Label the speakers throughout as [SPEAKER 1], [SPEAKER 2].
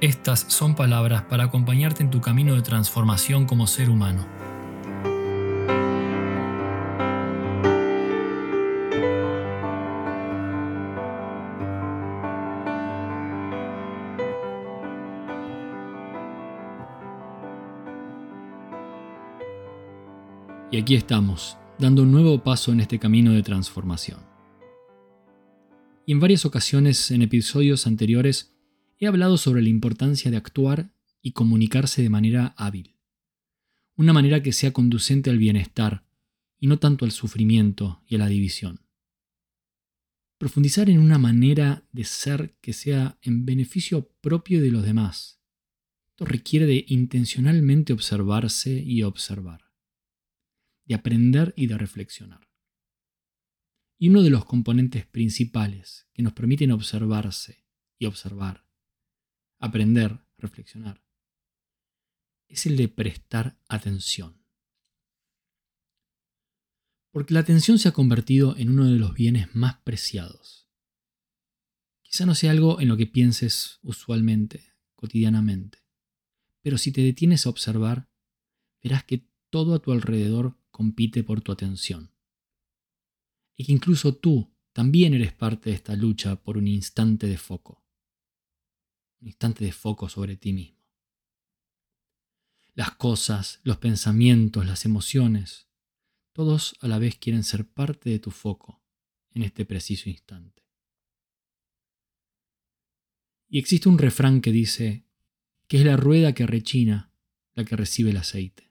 [SPEAKER 1] estas son palabras para acompañarte en tu camino de transformación como ser humano. Y aquí estamos, dando un nuevo paso en este camino de transformación. Y en varias ocasiones en episodios anteriores he hablado sobre la importancia de actuar y comunicarse de manera hábil. Una manera que sea conducente al bienestar y no tanto al sufrimiento y a la división. Profundizar en una manera de ser que sea en beneficio propio de los demás. Esto requiere de intencionalmente observarse y observar, de aprender y de reflexionar. Y uno de los componentes principales que nos permiten observarse y observar aprender, reflexionar, es el de prestar atención. Porque la atención se ha convertido en uno de los bienes más preciados. Quizá no sea algo en lo que pienses usualmente, cotidianamente, pero si te detienes a observar, verás que todo a tu alrededor compite por tu atención. Y que incluso tú también eres parte de esta lucha por un instante de foco un instante de foco sobre ti mismo. Las cosas, los pensamientos, las emociones, todos a la vez quieren ser parte de tu foco en este preciso instante. Y existe un refrán que dice que es la rueda que rechina la que recibe el aceite.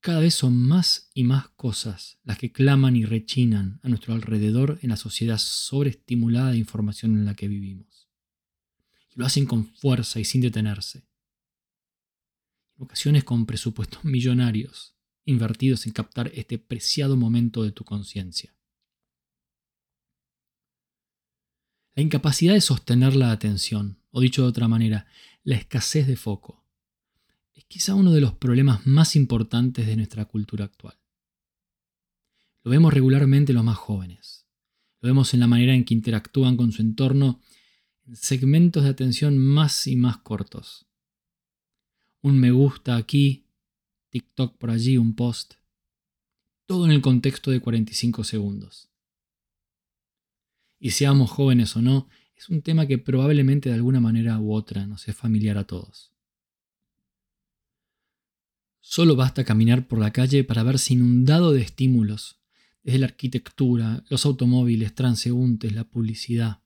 [SPEAKER 1] Cada vez son más y más cosas las que claman y rechinan a nuestro alrededor en la sociedad sobreestimulada de información en la que vivimos lo hacen con fuerza y sin detenerse. En ocasiones con presupuestos millonarios invertidos en captar este preciado momento de tu conciencia. La incapacidad de sostener la atención, o dicho de otra manera, la escasez de foco, es quizá uno de los problemas más importantes de nuestra cultura actual. Lo vemos regularmente en los más jóvenes. Lo vemos en la manera en que interactúan con su entorno segmentos de atención más y más cortos. Un me gusta aquí, TikTok por allí, un post. Todo en el contexto de 45 segundos. Y seamos jóvenes o no, es un tema que probablemente de alguna manera u otra nos es familiar a todos. Solo basta caminar por la calle para verse inundado de estímulos, desde la arquitectura, los automóviles, transeúntes, la publicidad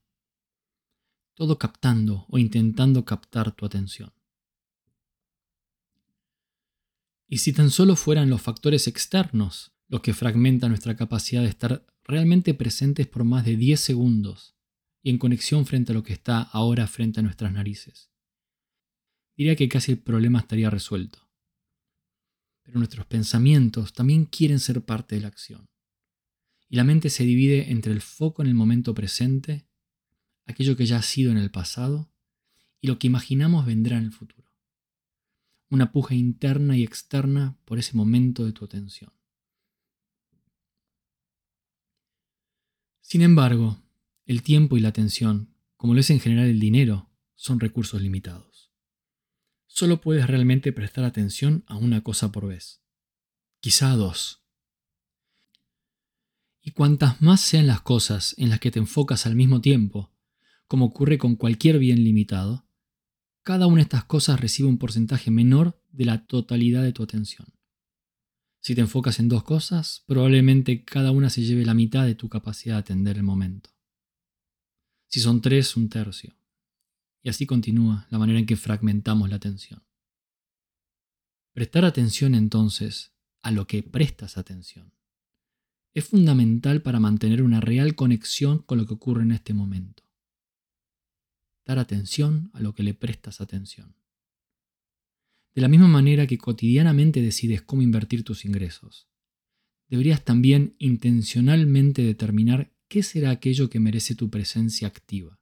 [SPEAKER 1] todo captando o intentando captar tu atención. Y si tan solo fueran los factores externos los que fragmentan nuestra capacidad de estar realmente presentes por más de 10 segundos y en conexión frente a lo que está ahora frente a nuestras narices, diría que casi el problema estaría resuelto. Pero nuestros pensamientos también quieren ser parte de la acción. Y la mente se divide entre el foco en el momento presente aquello que ya ha sido en el pasado y lo que imaginamos vendrá en el futuro. Una puja interna y externa por ese momento de tu atención. Sin embargo, el tiempo y la atención, como lo es en general el dinero, son recursos limitados. Solo puedes realmente prestar atención a una cosa por vez, quizá a dos. Y cuantas más sean las cosas en las que te enfocas al mismo tiempo, como ocurre con cualquier bien limitado, cada una de estas cosas recibe un porcentaje menor de la totalidad de tu atención. Si te enfocas en dos cosas, probablemente cada una se lleve la mitad de tu capacidad de atender el momento. Si son tres, un tercio. Y así continúa la manera en que fragmentamos la atención. Prestar atención entonces a lo que prestas atención es fundamental para mantener una real conexión con lo que ocurre en este momento dar atención a lo que le prestas atención. De la misma manera que cotidianamente decides cómo invertir tus ingresos, deberías también intencionalmente determinar qué será aquello que merece tu presencia activa,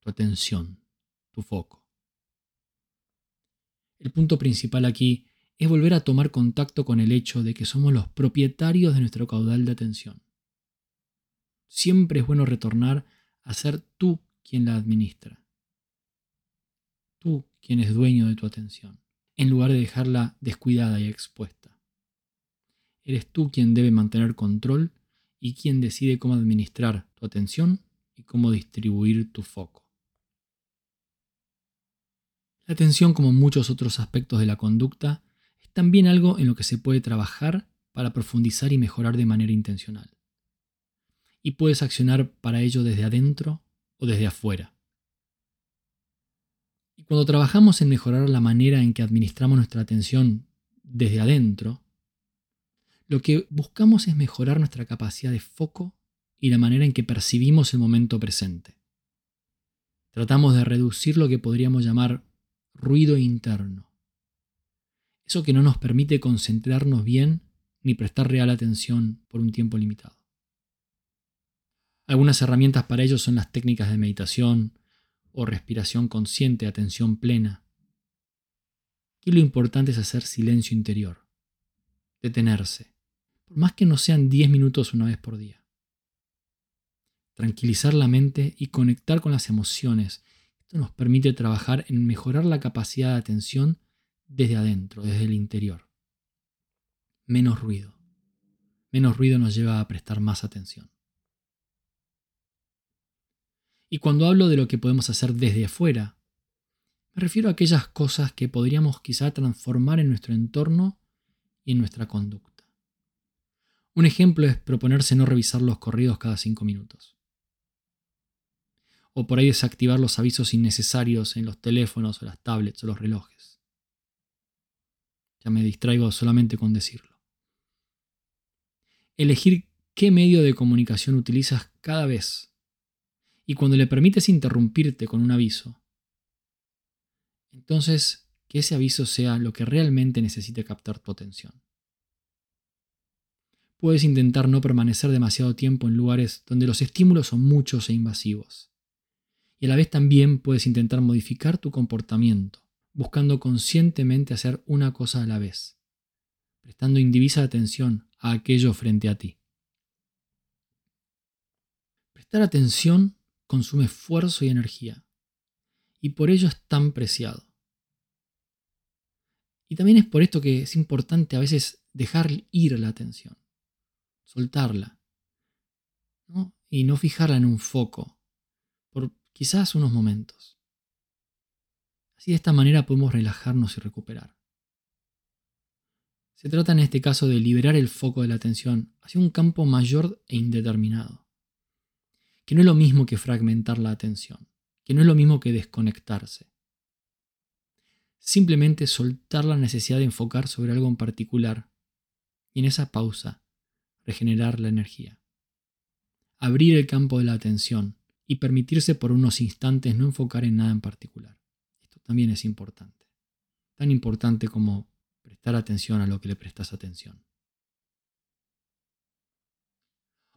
[SPEAKER 1] tu atención, tu foco. El punto principal aquí es volver a tomar contacto con el hecho de que somos los propietarios de nuestro caudal de atención. Siempre es bueno retornar a ser tú quien la administra. Tú quien es dueño de tu atención, en lugar de dejarla descuidada y expuesta. Eres tú quien debe mantener control y quien decide cómo administrar tu atención y cómo distribuir tu foco. La atención, como muchos otros aspectos de la conducta, es también algo en lo que se puede trabajar para profundizar y mejorar de manera intencional. Y puedes accionar para ello desde adentro o desde afuera. Y cuando trabajamos en mejorar la manera en que administramos nuestra atención desde adentro, lo que buscamos es mejorar nuestra capacidad de foco y la manera en que percibimos el momento presente. Tratamos de reducir lo que podríamos llamar ruido interno. Eso que no nos permite concentrarnos bien ni prestar real atención por un tiempo limitado. Algunas herramientas para ello son las técnicas de meditación o respiración consciente, atención plena. Aquí lo importante es hacer silencio interior, detenerse, por más que no sean 10 minutos una vez por día. Tranquilizar la mente y conectar con las emociones esto nos permite trabajar en mejorar la capacidad de atención desde adentro, desde el interior. Menos ruido. Menos ruido nos lleva a prestar más atención. Y cuando hablo de lo que podemos hacer desde afuera, me refiero a aquellas cosas que podríamos quizá transformar en nuestro entorno y en nuestra conducta. Un ejemplo es proponerse no revisar los corridos cada cinco minutos o por ahí desactivar los avisos innecesarios en los teléfonos o las tablets o los relojes. Ya me distraigo solamente con decirlo. Elegir qué medio de comunicación utilizas cada vez y cuando le permites interrumpirte con un aviso, entonces que ese aviso sea lo que realmente necesite captar tu atención. Puedes intentar no permanecer demasiado tiempo en lugares donde los estímulos son muchos e invasivos y a la vez también puedes intentar modificar tu comportamiento, buscando conscientemente hacer una cosa a la vez, prestando indivisa atención a aquello frente a ti. Prestar atención consume esfuerzo y energía, y por ello es tan preciado. Y también es por esto que es importante a veces dejar ir la atención, soltarla, y no fijarla en un foco, por quizás unos momentos. Así de esta manera podemos relajarnos y recuperar. Se trata en este caso de liberar el foco de la atención hacia un campo mayor e indeterminado, que no es lo mismo que fragmentar la atención, que no es lo mismo que desconectarse. Simplemente soltar la necesidad de enfocar sobre algo en particular y en esa pausa regenerar la energía. Abrir el campo de la atención y permitirse por unos instantes no enfocar en nada en particular. Esto también es importante. Tan importante como prestar atención a lo que le prestas atención.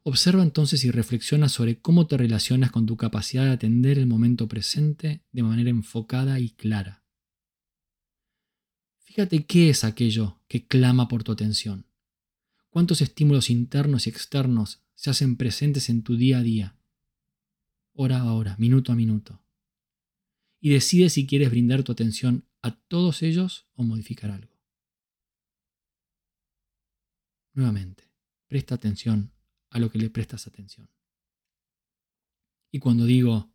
[SPEAKER 1] Observa entonces y reflexiona sobre cómo te relacionas con tu capacidad de atender el momento presente de manera enfocada y clara. Fíjate qué es aquello que clama por tu atención. ¿Cuántos estímulos internos y externos se hacen presentes en tu día a día? hora a hora, minuto a minuto. Y decide si quieres brindar tu atención a todos ellos o modificar algo. Nuevamente, presta atención a lo que le prestas atención. Y cuando digo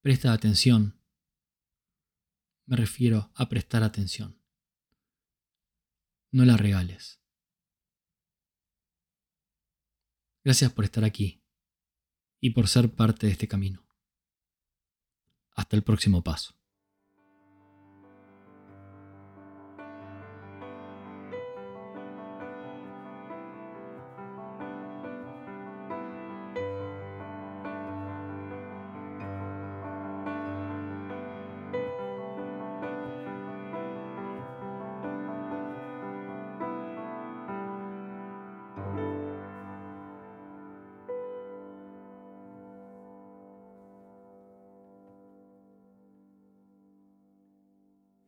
[SPEAKER 1] presta atención, me refiero a prestar atención. No la regales. Gracias por estar aquí y por ser parte de este camino. Hasta el próximo paso.